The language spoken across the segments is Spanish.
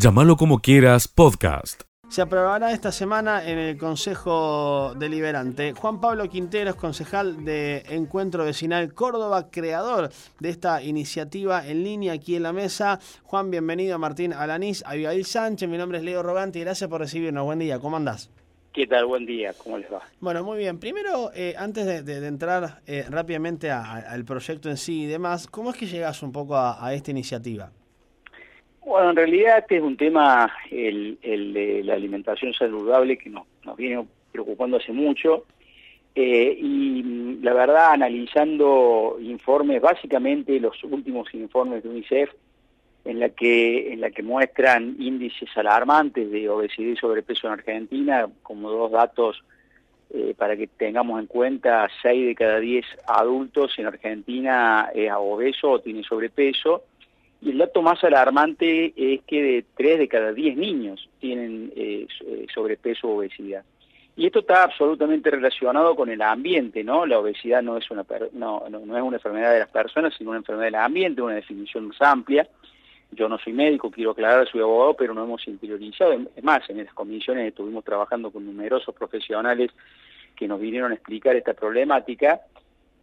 Llámalo como quieras, podcast. Se aprobará esta semana en el Consejo Deliberante. Juan Pablo Quinteros, concejal de Encuentro Vecinal Córdoba, creador de esta iniciativa en línea aquí en la mesa. Juan, bienvenido a Martín Alanís, a Abigail Sánchez. Mi nombre es Leo Rogante y gracias por recibirnos. Buen día, ¿cómo andás? ¿Qué tal? Buen día, ¿cómo les va? Bueno, muy bien. Primero, eh, antes de, entrar eh, rápidamente al proyecto en sí y demás, ¿cómo es que llegas un poco a esta iniciativa? Bueno, en realidad este es un tema, el, de la alimentación saludable, que nos, viene preocupando hace mucho. Eh, y mm, la verdad, analizando informes, básicamente los últimos informes de UNICEF, en la que, en la que muestran índices alarmantes de obesidad y sobrepeso en Argentina, como dos datos eh, para que tengamos en cuenta, 6 de cada 10 adultos en Argentina es obeso o tiene sobrepeso, y el dato más alarmante es que de 3 de cada 10 niños tienen eh, eh, sobrepeso o obesidad. Y esto está absolutamente relacionado con el ambiente, ¿no? La obesidad no es una no, no, es una enfermedad de las personas, sino una enfermedad del ambiente, una definición más amplia. Yo no soy médico, quiero aclarar, soy abogado, pero no hemos interiorizado. Es más, en esas comisiones estuvimos trabajando con numerosos profesionales que nos vinieron a explicar esta problemática.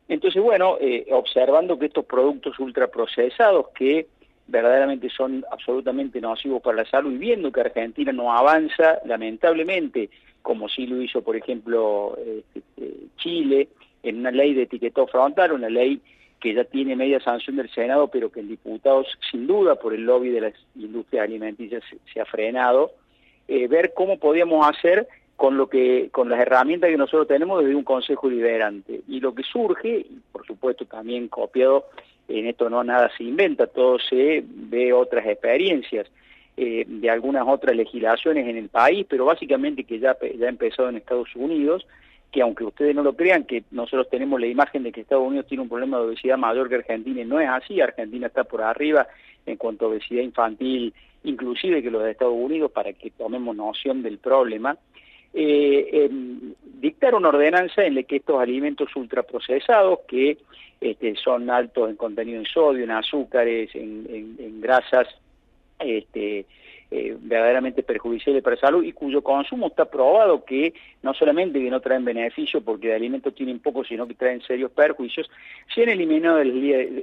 Entonces, bueno, eh, observando que estos productos ultraprocesados que verdaderamente son absolutamente nocivos para la salud y viendo que Argentina no avanza, lamentablemente, como sí lo hizo, por ejemplo, este, eh, Chile, en una ley de etiquetado frontal, una ley que ya tiene media sanción del Senado, pero que en diputados, sin duda, por el lobby de las industrias alimenticias se, ha frenado, eh, ver cómo podíamos hacer con lo que con las herramientas que nosotros tenemos desde un consejo liberante y lo que surge por supuesto también copiado en esto no nada se inventa, todo se ve otras experiencias eh, de algunas otras legislaciones en el país, pero básicamente que ya, ya ha empezado en Estados Unidos, que aunque ustedes no lo crean, que nosotros tenemos la imagen de que Estados Unidos tiene un problema de obesidad mayor que Argentina, y no es así, Argentina está por arriba en cuanto a obesidad infantil, inclusive que los de Estados Unidos, para que tomemos noción del problema, eh, dictar una ordenanza en la que estos alimentos ultraprocesados, que este, son altos en contenido en sodio, en azúcares, en, grasas, este, eh, verdaderamente perjudiciales para la salud y cuyo consumo está probado que no solamente que no traen beneficio porque de alimentos tienen poco, sino que traen serios perjuicios, se han eliminado de la,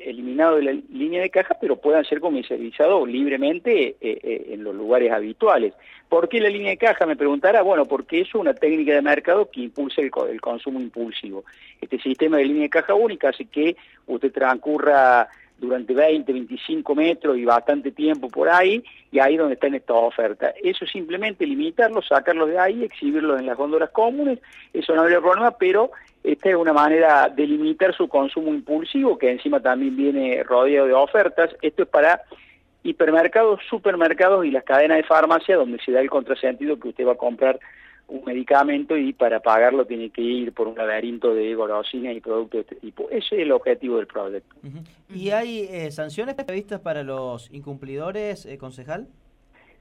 eliminado de la línea de caja, pero puedan ser comercializados libremente eh, eh, en los lugares habituales. ¿Por qué la línea de caja? Me preguntará, bueno, porque es una técnica de mercado que impulsa el, el consumo impulsivo. Este sistema de línea de caja única hace que usted transcurra durante 20, 25 metros y bastante tiempo por ahí, y ahí donde están estas ofertas. Eso simplemente limitarlos, sacarlos de ahí, exhibirlos en las góndolas comunes, eso no habría problema, pero esta es una manera de limitar su consumo impulsivo, que encima también viene rodeado de ofertas. Esto es para hipermercados, supermercados y las cadenas de farmacia, donde se da el contrasentido que usted va a comprar un medicamento y para pagarlo tiene que ir por un laberinto de golosinas y productos de este tipo. Ese es el objetivo del proyecto. ¿Y hay eh, sanciones previstas para los incumplidores, eh, concejal?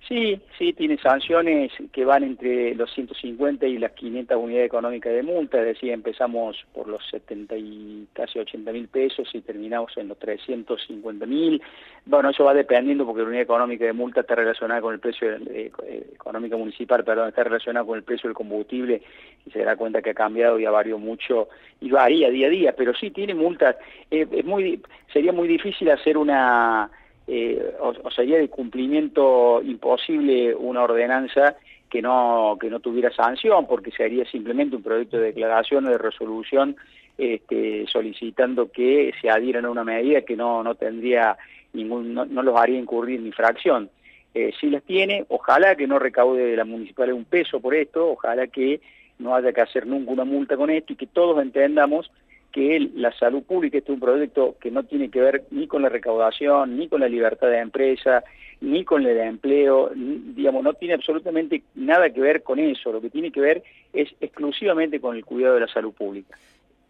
Sí, sí, tiene sanciones que van entre los 150 y las 500 unidades económicas de multa, es decir, empezamos por los 70 y casi 80 mil pesos y terminamos en los 350 mil. Bueno, eso va dependiendo porque la unidad económica de multa está relacionada con el precio, eh, económica municipal, perdón, está relacionada con el precio del combustible y se dará cuenta que ha cambiado y ha variado mucho y varía día a día, pero sí tiene multas. Eh, es muy, sería muy difícil hacer una eh, o, sería de cumplimiento imposible una ordenanza que no que no tuviera sanción porque sería simplemente un proyecto de declaración o de resolución este, solicitando que se adhieran a una medida que no no tendría ningún no, los haría incurrir ni fracción eh, si las tiene ojalá que no recaude de la municipal un peso por esto ojalá que no haya que hacer nunca una multa con esto y que todos entendamos que la salud pública este es un proyecto que no tiene que ver ni con la recaudación, ni con la libertad de empresa, ni con el empleo, digamos, no tiene absolutamente nada que ver con eso, lo que tiene que ver es exclusivamente con el cuidado de la salud pública.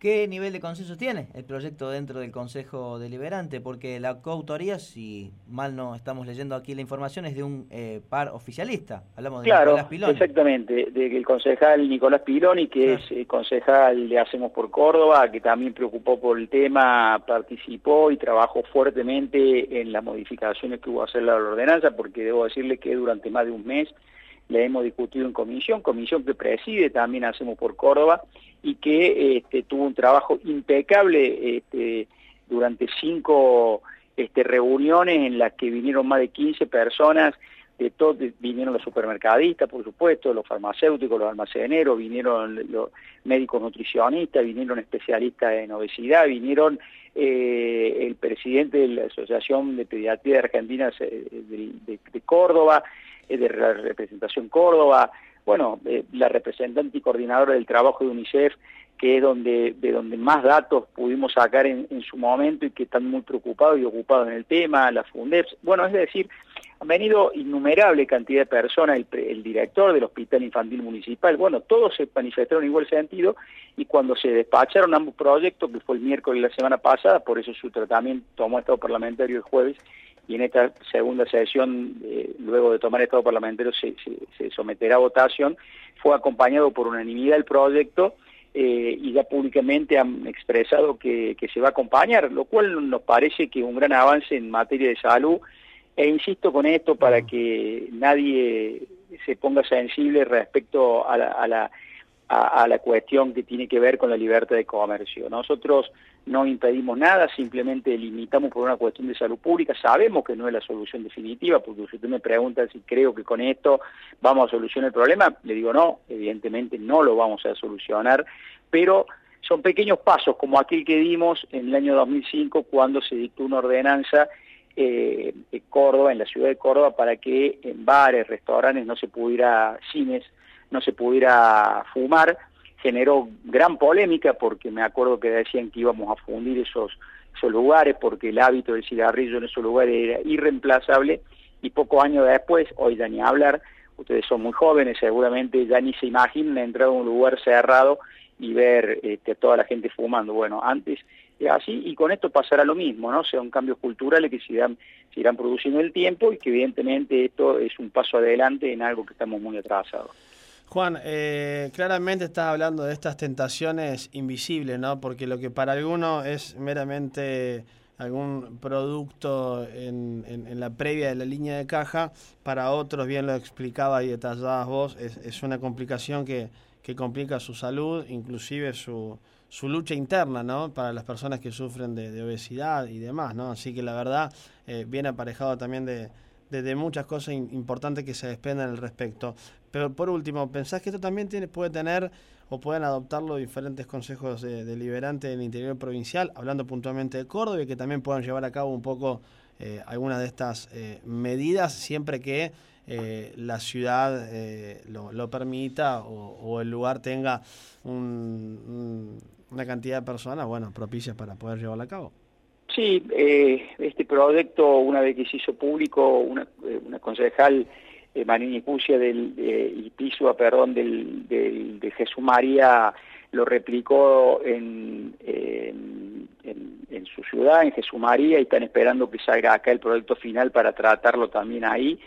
¿Qué nivel de consenso tiene el proyecto dentro del Consejo Deliberante? Porque la coautoría, si mal no estamos leyendo aquí la información, es de un eh, par oficialista. Hablamos de Nicolás Piloni. Exactamente, del concejal Nicolás Piloni, que es eh, concejal de Hacemos por Córdoba, que también preocupó por el tema, participó y trabajó fuertemente en las modificaciones que hubo a hacer la ordenanza, porque debo decirle que durante más de un mes la hemos discutido en comisión, comisión que preside también Hacemos por Córdoba, y que este, tuvo un trabajo impecable este, durante cinco este, reuniones en las que vinieron más de 15 personas, de todos vinieron los supermercadistas, por supuesto, los farmacéuticos, los almaceneros, vinieron los médicos nutricionistas, vinieron especialistas en obesidad, vinieron eh, el presidente de la Asociación de Pediatría de Argentina eh, de, Córdoba, eh, de la representación Córdoba, bueno, eh, la representante y coordinadora del trabajo de UNICEF, que es donde, de donde más datos pudimos sacar en, su momento y que están muy preocupados y ocupados en el tema, la FUNDEPS, bueno, es decir, han venido innumerable cantidad de personas, el, director del Hospital Infantil Municipal, bueno, todos se manifestaron en igual sentido y cuando se despacharon ambos proyectos, que fue el miércoles de la semana pasada, por eso su tratamiento tomó estado parlamentario el jueves, y en esta segunda sesión, eh, luego de tomar estado parlamentario, se, someterá a votación, fue acompañado por unanimidad el proyecto eh, y ya públicamente han expresado que, se va a acompañar, lo cual nos parece que un gran avance en materia de salud, e insisto con esto para que nadie se ponga sensible respecto a la a, la cuestión que tiene que ver con la libertad de comercio. Nosotros no impedimos nada, simplemente limitamos por una cuestión de salud pública. Sabemos que no es la solución definitiva, porque si usted me pregunta si creo que con esto vamos a solucionar el problema, le digo no, evidentemente no lo vamos a solucionar, pero son pequeños pasos como aquel que dimos en el año 2005 cuando se dictó una ordenanza eh, en Córdoba, en la ciudad de Córdoba, para que en bares, restaurantes no se pudiera, cines, no se pudiera fumar, generó gran polémica porque me acuerdo que decían que íbamos a fundir esos, esos lugares porque el hábito del cigarrillo en esos lugares era irreemplazable y pocos años después, hoy ya ni hablar, ustedes son muy jóvenes, seguramente ya ni se imaginan entrar a un lugar cerrado y ver este, a toda la gente fumando. Bueno, antes era así y con esto pasará lo mismo, ¿no? O sea, un cambio culturales que se irán, se irán produciendo en el tiempo y que evidentemente esto es un paso adelante en algo que estamos muy atrasados. Juan, eh, claramente estás hablando de estas tentaciones invisibles, ¿no? Porque lo que para algunos es meramente algún producto en, la previa de la línea de caja, para otros, bien lo explicaba y detallabas vos, es, una complicación que, complica su salud, inclusive su, su lucha interna, ¿no? Para las personas que sufren de, obesidad y demás, ¿no? Así que la verdad eh, viene aparejado también de de, muchas cosas importantes que se desprenden al respecto. Pero por último, ¿pensás que esto también tiene, puede tener o pueden adoptarlo diferentes consejos deliberantes del interior provincial, hablando puntualmente de Córdoba, y que también puedan llevar a cabo un poco eh, algunas de estas eh, medidas siempre que eh, la ciudad lo, permita o, el lugar tenga una cantidad de personas bueno propicias para poder llevarlo a cabo? Sí, eh, este proyecto, una vez que se hizo público, una, eh, concejal, eh, Manini Pucia del, eh, y Pisua, perdón, del, de Jesús María, lo replicó en, en, en, su ciudad, en Jesús María, y están esperando que salga acá el proyecto final para tratarlo también ahí.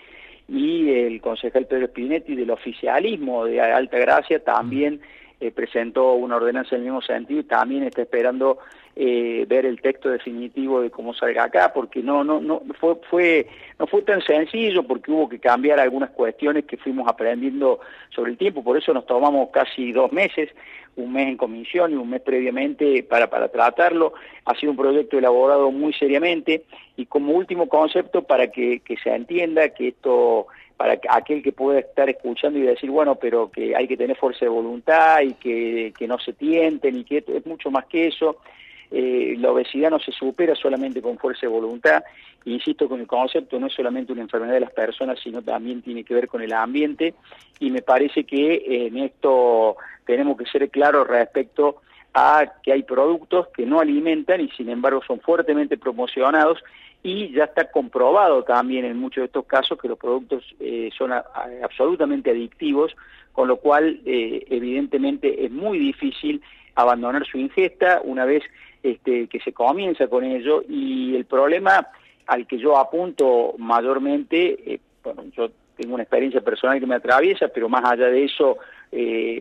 Y el concejal Pedro Spinetti del oficialismo de Alta Gracia también eh, presentó una ordenanza en el mismo sentido y también está esperando eh, ver el texto definitivo de cómo salga acá, porque no, no, no fue, fue, no fue tan sencillo, porque hubo que cambiar algunas cuestiones que fuimos aprendiendo sobre el tiempo, por eso nos tomamos casi dos meses, un mes en comisión y un mes previamente para, para tratarlo. Ha sido un proyecto elaborado muy seriamente y como último concepto para que, que se entienda que esto para aquel que pueda estar escuchando y decir, bueno, pero que hay que tener fuerza de voluntad y que, que no se tienten y que es mucho más que eso. Eh, la obesidad no se supera solamente con fuerza de voluntad. Insisto con el concepto, no es solamente una enfermedad de las personas, sino también tiene que ver con el ambiente. Y me parece que en esto tenemos que ser claros respecto a que hay productos que no alimentan y sin embargo son fuertemente promocionados y ya está comprobado también en muchos de estos casos que los productos eh, son absolutamente adictivos, con lo cual eh, evidentemente es muy difícil abandonar su ingesta una vez este, que se comienza con ello. Y el problema al que yo apunto mayormente, eh, bueno, yo tengo una experiencia personal que me atraviesa, pero más allá de eso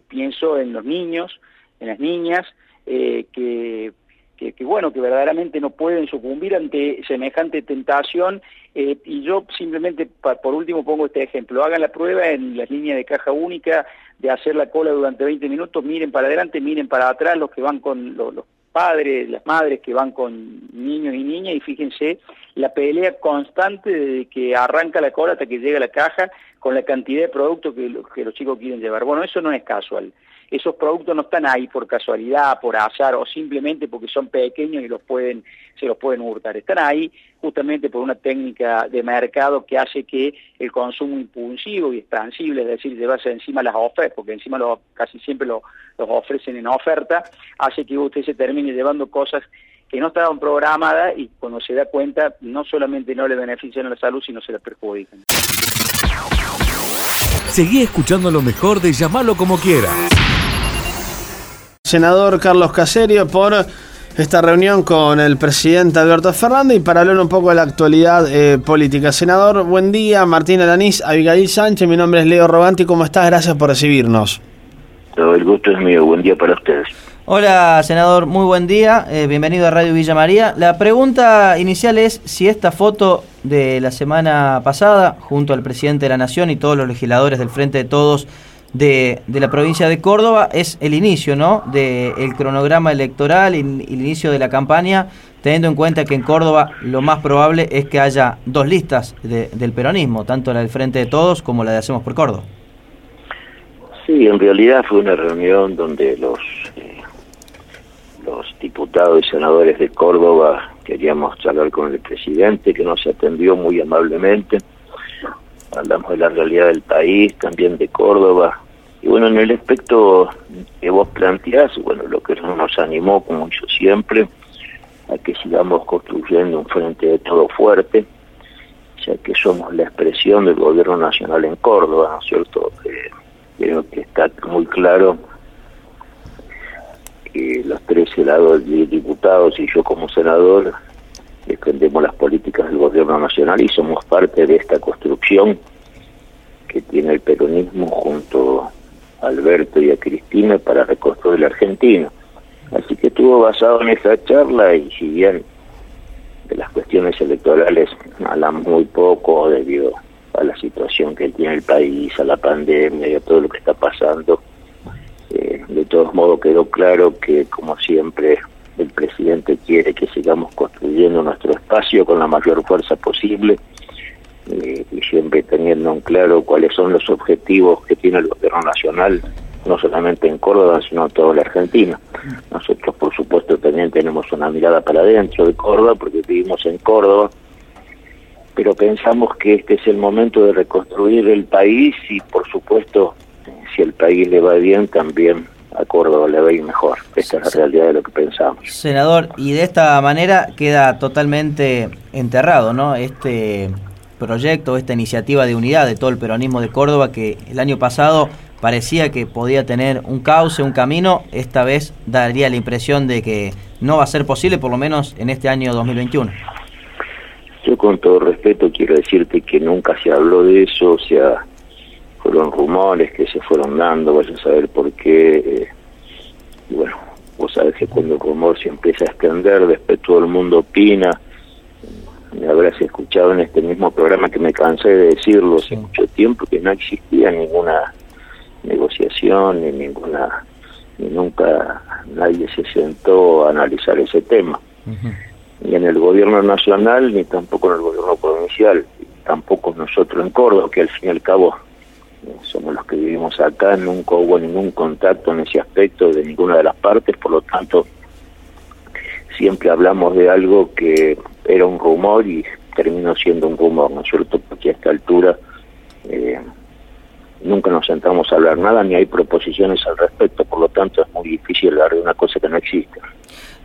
pienso en los niños, en las niñas, eh, que, que, bueno, que verdaderamente no pueden sucumbir ante semejante tentación y yo simplemente, por último, pongo este ejemplo, hagan la prueba en las líneas de caja única de hacer la cola durante 20 minutos, miren para adelante, miren para atrás los que van con los, padres, las madres que van con niños y niñas y fíjense la pelea constante desde que arranca la cola hasta que llega la caja con la cantidad de productos que, que los chicos quieren llevar. Bueno, eso no es casual esos productos no están ahí por casualidad, por azar o simplemente porque son pequeños y se los pueden hurtar. Están ahí justamente por una técnica de mercado que hace que el consumo impulsivo y expansible, es decir, llevarse encima las ofertas, porque encima casi siempre los ofrecen en oferta, hace que usted se termine llevando cosas que no estaban programadas y cuando se da cuenta no solamente no le benefician a la salud, sino se la perjudican. Seguí escuchando lo mejor de llamarlo como quiera senador Carlos Caserio por esta reunión con el presidente Alberto Fernández y para hablar un poco de la actualidad eh, política. Senador, buen día. Martín Alanís, Abigail Sánchez, mi nombre es Leo Roganti. ¿Cómo estás? Gracias por recibirnos. Todo el gusto es mío. Buen día para ustedes. Hola, senador. Muy buen día. Eh, bienvenido a Radio Villa María. La pregunta inicial es si esta foto de la semana pasada, junto al presidente de la Nación y todos los legisladores del Frente de Todos, de, de, la provincia de Córdoba es el inicio ¿no? del cronograma electoral y el, inicio de la campaña, teniendo en cuenta que en Córdoba lo más probable es que haya dos listas del peronismo, tanto la del Frente de Todos como la de Hacemos por Córdoba. Sí, en realidad fue una reunión donde los, eh, los diputados y senadores de Córdoba queríamos charlar con el presidente, que nos atendió muy amablemente hablamos de la realidad del país, también de Córdoba, y bueno, en el aspecto que vos planteás, bueno, lo que nos animó, como yo siempre, a que sigamos construyendo un frente de todo fuerte, ya que somos la expresión del gobierno nacional en Córdoba, ¿no es cierto? creo que está muy claro que los tres diputados y yo como senador defendemos las políticas del gobierno nacional y somos parte de esta construcción que tiene el peronismo junto a Alberto y a Cristina para reconstruir la Argentina. Así que estuvo basado en esa charla y si bien de las cuestiones electorales hablamos muy poco debido a la situación que tiene el país, a la pandemia y a todo lo que está pasando, eh, de todos modos quedó claro que como siempre el presidente quiere que sigamos construyendo nuestro con la mayor fuerza posible eh, y siempre teniendo en claro cuáles son los objetivos que tiene el gobierno nacional, no solamente en Córdoba, sino en toda la Argentina. Nosotros, por supuesto, también tenemos una mirada para adentro de Córdoba, porque vivimos en Córdoba, pero pensamos que este es el momento de reconstruir el país y, por supuesto, si el país le va bien, también a Córdoba le va a ir mejor. Esta es la realidad de lo que pensamos. Senador, y de esta manera queda totalmente enterrado, ¿no? Este proyecto, esta iniciativa de unidad de todo el peronismo de Córdoba que el año pasado parecía que podía tener un cauce, un camino, esta vez daría la impresión de que no va a ser posible, por lo menos en este año 2021. Yo con todo respeto quiero decirte que nunca se habló de eso, o sea, fueron rumores que se fueron dando, vaya a saber por qué. Eh, y bueno, vos sabés que cuando el rumor se empieza a extender, después todo el mundo opina. Me habrás escuchado en este mismo programa que me cansé de decirlo hace mucho tiempo que no existía ninguna negociación ni ninguna ni nunca nadie se sentó a analizar ese tema ni en el gobierno nacional ni tampoco en el gobierno provincial tampoco nosotros en Córdoba que al fin y al cabo somos los que vivimos acá, nunca hubo ningún contacto en ese aspecto de ninguna de las partes, por lo tanto siempre hablamos de algo que era un rumor y terminó siendo un rumor, ¿no es cierto? Porque a esta altura eh, nunca nos sentamos a hablar nada ni hay proposiciones al respecto, por lo tanto es muy difícil hablar de una cosa que no existe.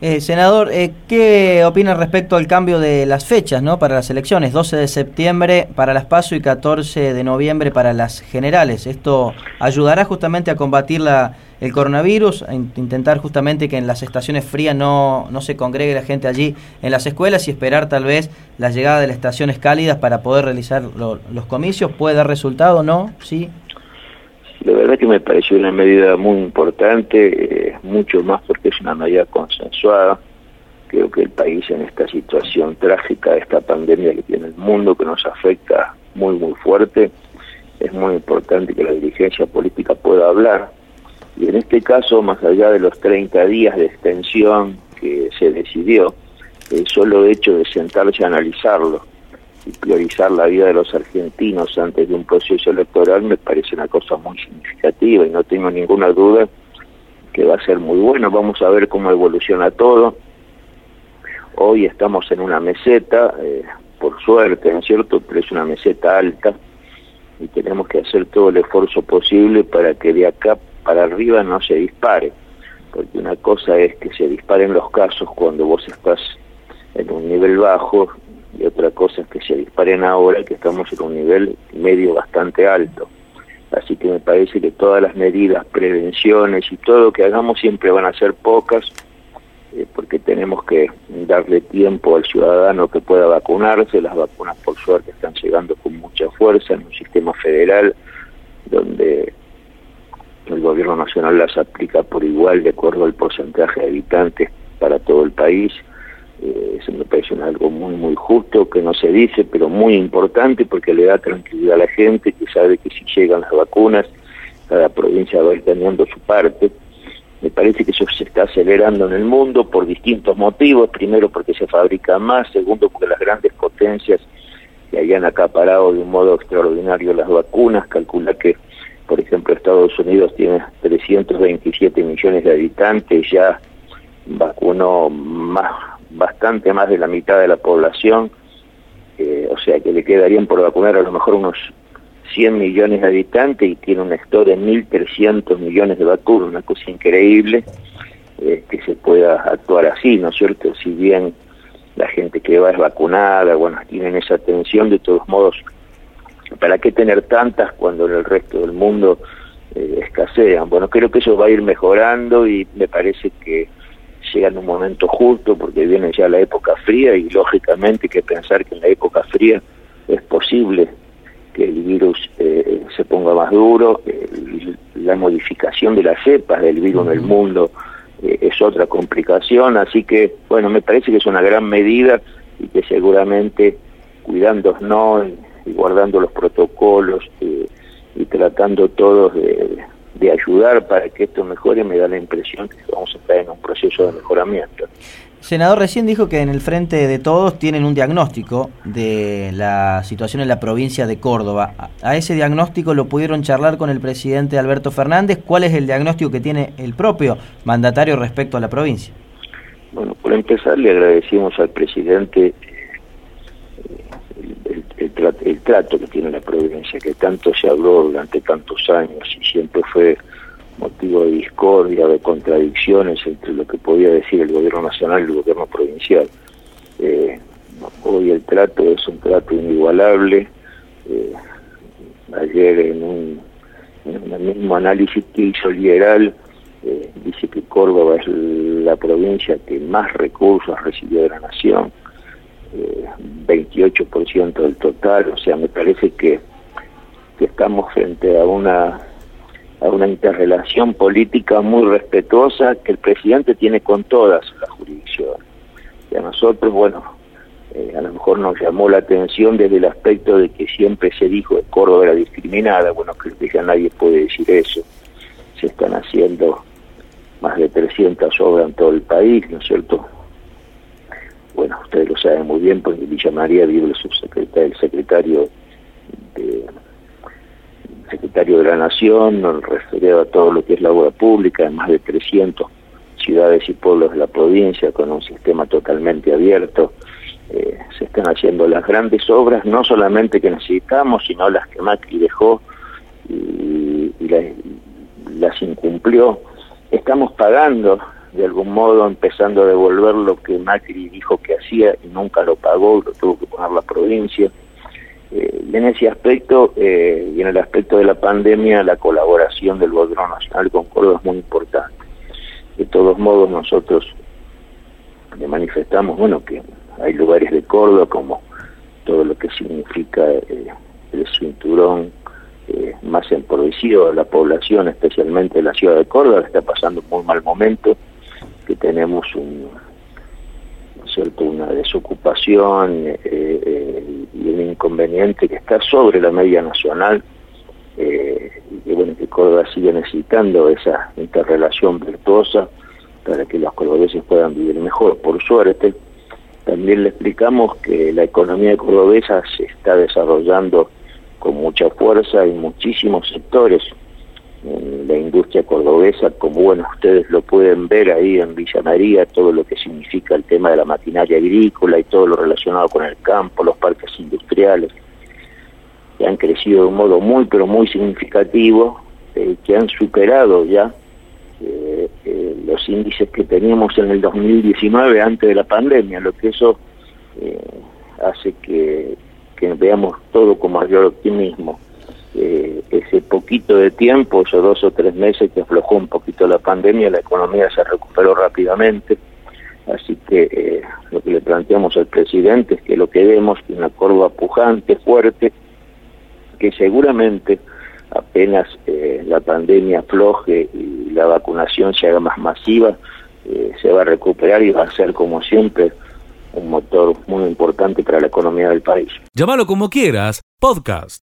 Eh, senador, eh, ¿qué opina respecto al cambio de las fechas ¿no? para las elecciones? 12 de septiembre para las PASO y 14 de noviembre para las generales. ¿Esto ayudará justamente a combatir la, el coronavirus, a intentar justamente que en las estaciones frías no, no se congregue la gente allí en las escuelas y esperar tal vez la llegada de las estaciones cálidas para poder realizar los comicios? ¿Puede dar resultado o no? ¿Sí? La verdad que me pareció una medida muy importante, eh, mucho más porque es una medida consensuada. Creo que el país en esta situación trágica, esta pandemia que tiene el mundo, que nos afecta muy, muy fuerte, es muy importante que la dirigencia política pueda hablar. Y en este caso, más allá de los 30 días de extensión que se decidió, el solo hecho de sentarse a analizarlo priorizar la vida de los argentinos antes de un proceso electoral me parece una cosa muy significativa y no tengo ninguna duda que va a ser muy bueno. Vamos a ver cómo evoluciona todo. Hoy estamos en una meseta, eh, por suerte, ¿no es cierto? Pero es una meseta alta y tenemos que hacer todo el esfuerzo posible para que de acá para arriba no se dispare. Porque una cosa es que se disparen los casos cuando vos estás en un nivel bajo y otra cosa es que se disparen ahora que estamos en un nivel medio bastante alto. Así que me parece que todas las medidas, prevenciones y todo lo que hagamos siempre van a ser pocas, eh, porque tenemos que darle tiempo al ciudadano que pueda vacunarse. Las vacunas, por suerte, están llegando con mucha fuerza en un sistema federal donde el gobierno nacional las aplica por igual de acuerdo al porcentaje de habitantes para todo el país eh, eso me parece algo muy, muy justo, que no se dice, pero muy importante porque le da tranquilidad a la gente, que sabe que si llegan las vacunas, cada provincia va a ir teniendo su parte. Me parece que eso se está acelerando en el mundo por distintos motivos. Primero porque se fabrica más, segundo porque las grandes potencias que hayan acaparado de un modo extraordinario las vacunas. Calcula que, por ejemplo, Estados Unidos tiene 327 millones de habitantes, ya vacunó más bastante más de la mitad de la población, eh, o sea que le quedarían por vacunar a lo mejor unos 100 millones de habitantes y tiene una historia de 1.300 millones de vacunas, una cosa increíble eh, que se pueda actuar así, ¿no es cierto? Si bien la gente que va es vacunada, bueno, tienen esa atención, de todos modos, ¿para qué tener tantas cuando en el resto del mundo eh, escasean? Bueno, creo que eso va a ir mejorando y me parece que llega en un momento justo porque viene ya la época fría y lógicamente hay que pensar que en la época fría es posible que el virus eh, se ponga más duro, la modificación de las cepas del virus en el mundo eh, es otra complicación, así que bueno, me parece que es una gran medida y que seguramente cuidándonos y, guardando los protocolos eh, y tratando todos de de ayudar para que esto mejore, me da la impresión que vamos a estar en un proceso de mejoramiento. Senador, recién dijo que en el frente de todos tienen un diagnóstico de la situación en la provincia de Córdoba. A ese diagnóstico lo pudieron charlar con el presidente Alberto Fernández. ¿Cuál es el diagnóstico que tiene el propio mandatario respecto a la provincia? Bueno, por empezar le agradecimos al presidente el, trato que tiene la provincia, que tanto se habló durante tantos años y siempre fue motivo de discordia, de contradicciones entre lo que podía decir el gobierno nacional y el gobierno provincial. Eh, hoy el trato es un trato inigualable. Eh, ayer en un, mismo análisis que hizo Liberal, eh, dice que Córdoba es la provincia que más recursos recibió de la nación. 28% del total, o sea, me parece que, estamos frente a una a una interrelación política muy respetuosa que el presidente tiene con todas las jurisdicciones. Y a nosotros, bueno, eh, a lo mejor nos llamó la atención desde el aspecto de que siempre se dijo que Córdoba era discriminada, bueno, creo que ya nadie puede decir eso. Se están haciendo más de 300 obras en todo el país, ¿no es cierto? Bueno, ustedes lo saben muy bien, porque Villa María vive el subsecretario, el secretario de, secretario de la Nación, referido a todo lo que es la obra pública, en más de 300 ciudades y pueblos de la provincia, con un sistema totalmente abierto. Eh, se están haciendo las grandes obras, no solamente que necesitamos, sino las que Macri dejó y, las incumplió. Estamos pagando de algún modo empezando a devolver lo que Macri dijo que hacía y nunca lo pagó, lo tuvo que poner la provincia. Eh, en ese aspecto, eh, y en el aspecto de la pandemia, la colaboración del gobierno nacional con Córdoba es muy importante. De todos modos, nosotros le manifestamos, bueno, que hay lugares de Córdoba como todo lo que significa eh, el cinturón eh, más empobrecido de la población, especialmente la ciudad de Córdoba, está pasando un muy mal momento, que tenemos un, cierto? una desocupación eh, eh, y un inconveniente que está sobre la media nacional eh, y que bueno que Córdoba sigue necesitando esa interrelación virtuosa para que los cordobeses puedan vivir mejor. Por suerte, también le explicamos que la economía cordobesa se está desarrollando con mucha fuerza en muchísimos sectores. La industria cordobesa, como bueno, ustedes lo pueden ver ahí en Villa María, todo lo que significa el tema de la maquinaria agrícola y todo lo relacionado con el campo, los parques industriales, que han crecido de un modo muy, pero muy significativo, eh, que han superado ya eh, eh, los índices que teníamos en el 2019 antes de la pandemia, lo que eso hace que, que veamos todo con mayor optimismo. Eh, ese poquito de tiempo, esos dos o tres meses que aflojó un poquito la pandemia, la economía se recuperó rápidamente. Así que eh, lo que le planteamos al presidente es que lo que vemos es una curva pujante, fuerte, que seguramente apenas eh, la pandemia afloje y la vacunación se haga más masiva, eh, se va a recuperar y va a ser como siempre un motor muy importante para la economía del país. Llámalo como quieras, podcast.